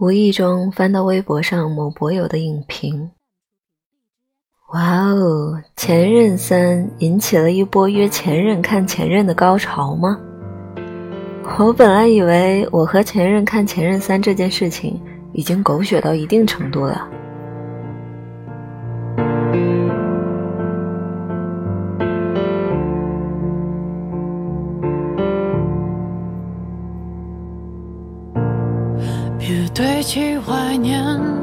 无意中翻到微博上某博友的影评，哇哦！前任三引起了一波约前任看前任的高潮吗？我本来以为我和前任看前任三这件事情已经狗血到一定程度了。堆砌怀念，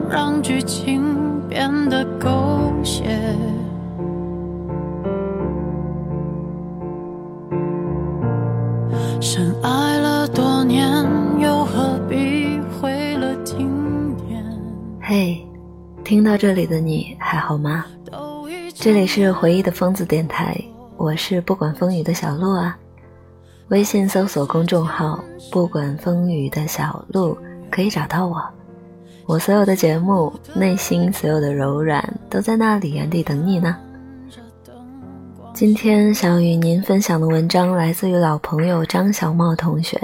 让剧情变得狗血。深爱了多年，又何必毁了经典？嘿，听到这里的你还好吗？这里是回忆的疯子电台，我是不管风雨的小鹿啊。微信搜索公众号“不管风雨的小鹿”。可以找到我，我所有的节目，内心所有的柔软都在那里原地等你呢。今天想要与您分享的文章来自于老朋友张小茂同学，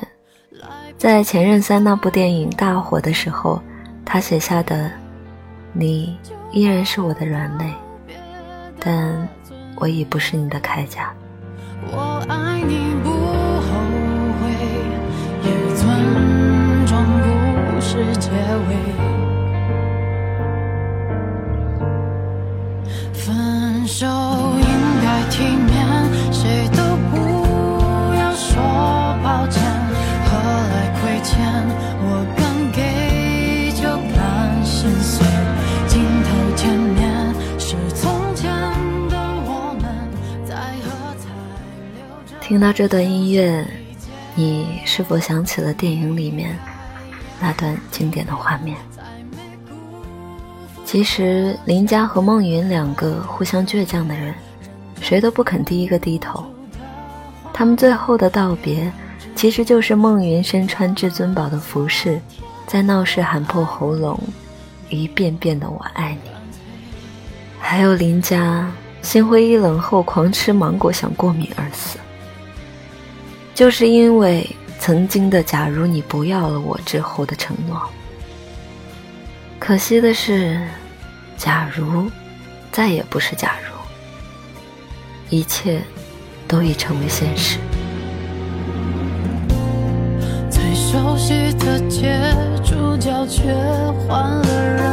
在《前任三》那部电影大火的时候，他写下的“你依然是我的软肋，但我已不是你的铠甲。”我爱你不后悔，是结尾。分手应该体面，谁都不要说抱歉。何来亏欠？我敢给就敢心碎。镜头前面是从前的我们，在喝彩流着。听到这段音乐，你是否想起了电影里面？那段经典的画面。其实林佳和孟云两个互相倔强的人，谁都不肯第一个低头。他们最后的道别，其实就是孟云身穿至尊宝的服饰，在闹市喊破喉咙，一遍遍的“我爱你”。还有林佳心灰意冷后狂吃芒果想过敏而死，就是因为。曾经的“假如你不要了我”之后的承诺，可惜的是，假如再也不是假如，一切都已成为现实。最熟悉的街，主角却换了人。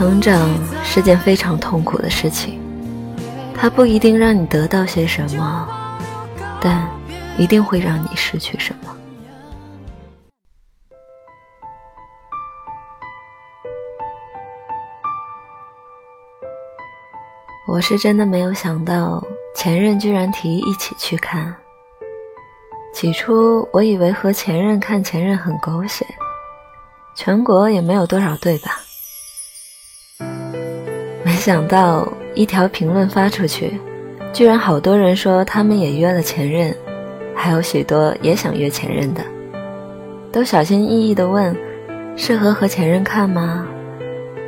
成长是件非常痛苦的事情，它不一定让你得到些什么，但一定会让你失去什么。我是真的没有想到，前任居然提议一起去看。起初我以为和前任看前任很狗血，全国也没有多少对吧？想到一条评论发出去，居然好多人说他们也约了前任，还有许多也想约前任的，都小心翼翼地问：适合和前任看吗？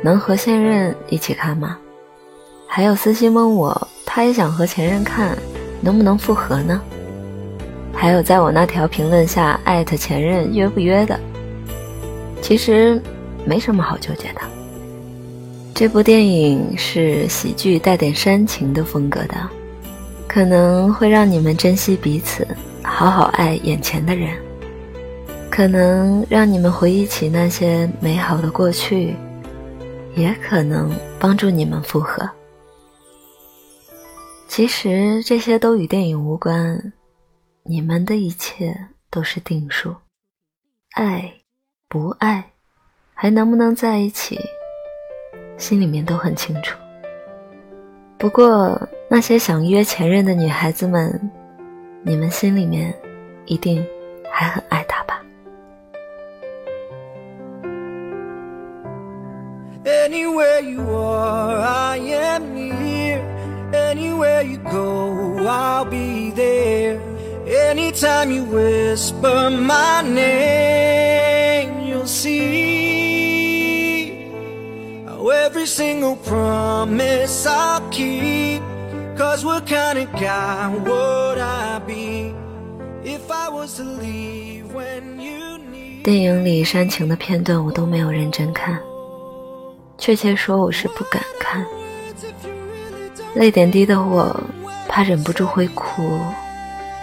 能和现任一起看吗？还有私信问我，他也想和前任看，能不能复合呢？还有在我那条评论下艾特前任约不约的，其实没什么好纠结的。这部电影是喜剧带点煽情的风格的，可能会让你们珍惜彼此，好好爱眼前的人，可能让你们回忆起那些美好的过去，也可能帮助你们复合。其实这些都与电影无关，你们的一切都是定数，爱不爱，还能不能在一起？心里面都很清楚。不过，那些想约前任的女孩子们，你们心里面一定还很爱他吧？Anywhere you are, I am here. Anywhere you go, I'll be there. Anytime you whisper my name, every single promise I'll keep. Cause what kind of guy would I be if I was to leave when you need 电影里煽情的片段我都没有认真看，确切说我是不敢看。泪点低的我，怕忍不住会哭，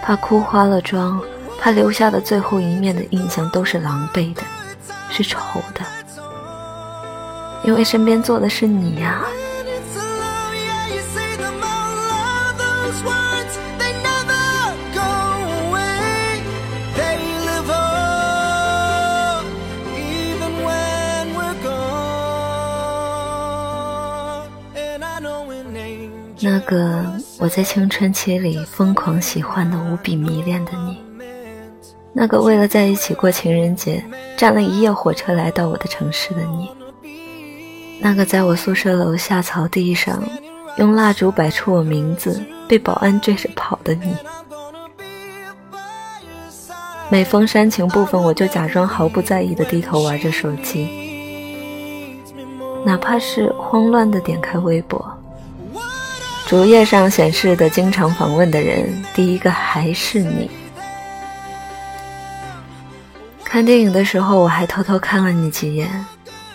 怕哭花了妆，怕留下的最后一面的印象都是狼狈的，是丑的，因为身边坐的是你呀、那个我在青春期里疯狂喜欢的、无比迷恋的你，那个为了在一起过情人节，站了一夜火车来到我的城市的你，那个在我宿舍楼下草地上用蜡烛摆出我名字，被保安追着跑的你。每逢煽情部分，我就假装毫不在意的低头玩着手机，哪怕是慌乱的点开微博，主页上显示的经常访问的人，第一个还是你。看电影的时候，我还偷偷看了你几眼，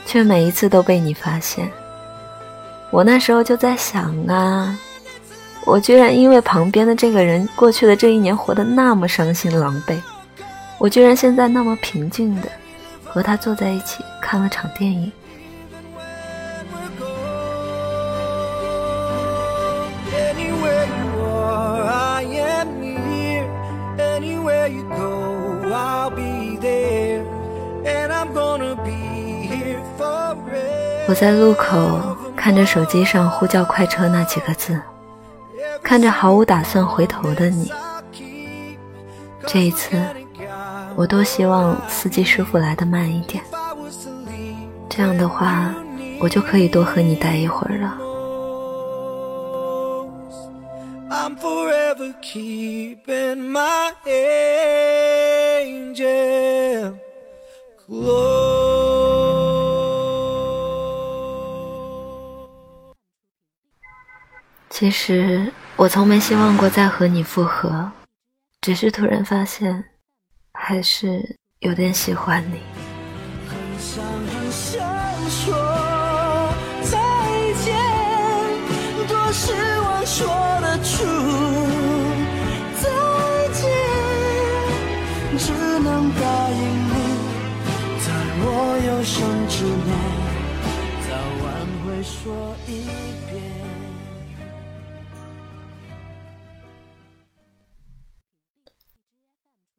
却每一次都被你发现。我那时候就在想啊，我居然因为旁边的这个人过去的这一年活得那么伤心狼狈，我居然现在那么平静的和他坐在一起看了场电影。我在路口看着手机上呼叫快车那几个字，看着毫无打算回头的你。这一次，我多希望司机师傅来的慢一点，这样的话，我就可以多和你待一会儿了。I'm forever keeping my angel close. 其实我从没希望过再和你复合，只是突然发现，还是有点喜欢你。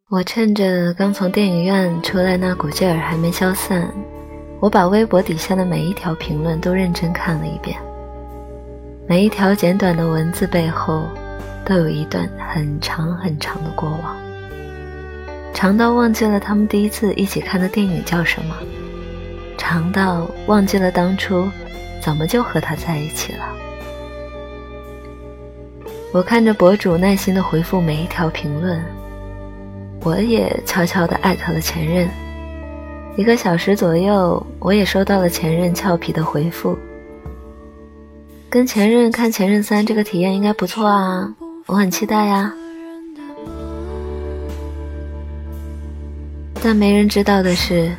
我趁着刚从电影院出来那股劲儿还没消散，我把微博底下的每一条评论都认真看了一遍。每一条简短的文字背后，都有一段很长很长的过往，长到忘记了他们第一次一起看的电影叫什么，长到忘记了当初怎么就和他在一起了。我看着博主耐心的回复每一条评论。我也悄悄地艾特了前任，一个小时左右，我也收到了前任俏皮的回复。跟前任看《前任三》这个体验应该不错啊，我很期待呀。但没人知道的是，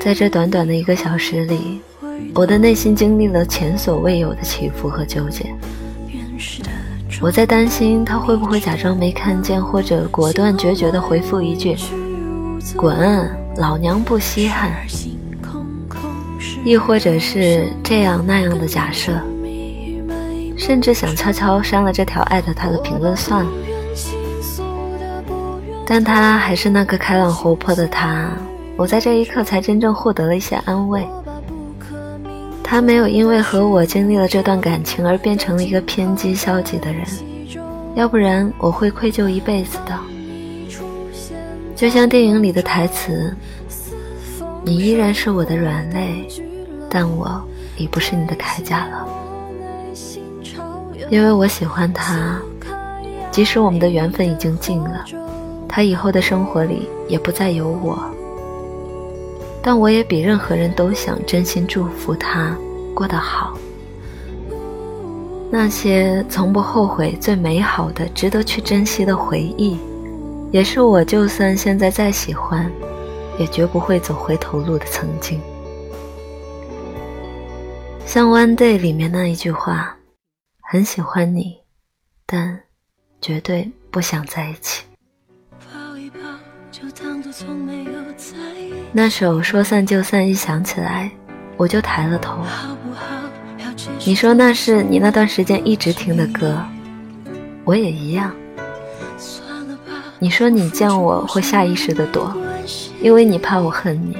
在这短短的一个小时里，我的内心经历了前所未有的起伏和纠结。我在担心他会不会假装没看见，或者果断决绝地回复一句“滚，老娘不稀罕”，亦或者是这样那样的假设，甚至想悄悄删了这条艾特他的评论算了。但他还是那个开朗活泼的他，我在这一刻才真正获得了一些安慰。他没有因为和我经历了这段感情而变成了一个偏激消极的人，要不然我会愧疚一辈子的。就像电影里的台词：“你依然是我的软肋，但我已不是你的铠甲了。”因为我喜欢他，即使我们的缘分已经尽了，他以后的生活里也不再有我。但我也比任何人都想真心祝福他，过得好。那些从不后悔、最美好的、值得去珍惜的回忆，也是我就算现在再喜欢，也绝不会走回头路的曾经。像《One Day》里面那一句话：“很喜欢你，但绝对不想在一起。”抱一抱，就当作从没有在那首说散就散一响起来，我就抬了头。你说那是你那段时间一直听的歌，我也一样。你说你见我会下意识的躲，因为你怕我恨你。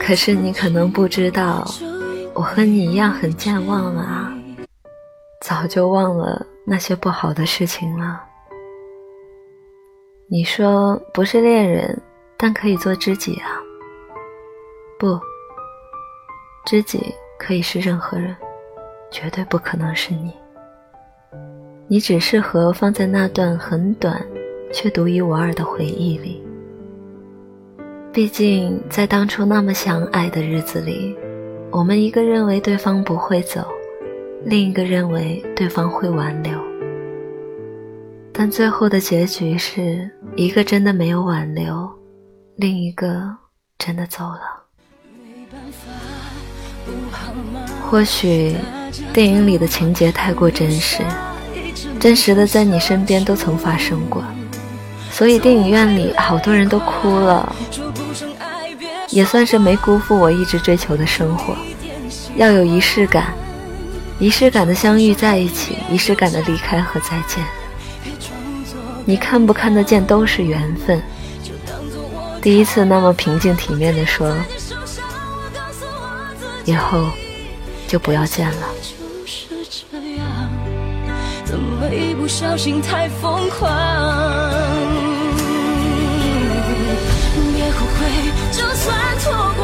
可是你可能不知道，我和你一样很健忘了啊，早就忘了那些不好的事情了。你说不是恋人，但可以做知己啊。不，知己可以是任何人，绝对不可能是你。你只适合放在那段很短却独一无二的回忆里。毕竟在当初那么相爱的日子里，我们一个认为对方不会走，另一个认为对方会挽留。但最后的结局是一个真的没有挽留，另一个真的走了。或许电影里的情节太过真实，真实的在你身边都曾发生过，所以电影院里好多人都哭了，也算是没辜负我一直追求的生活。要有仪式感，仪式感的相遇在一起，仪式感的离开和再见。你看不看得见都是缘分。第一次那么平静体面的说，以后就不要见了。怎么一不小心太疯狂？别后悔，就算错过，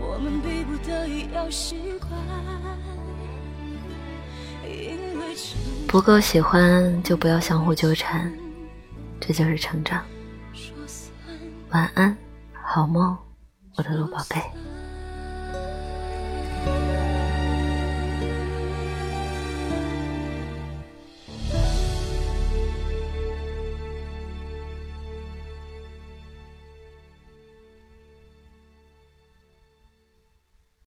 我们逼不得已要习惯。不够喜欢就不要相互纠缠，这就是成长。晚安，好梦，我的鹿宝贝。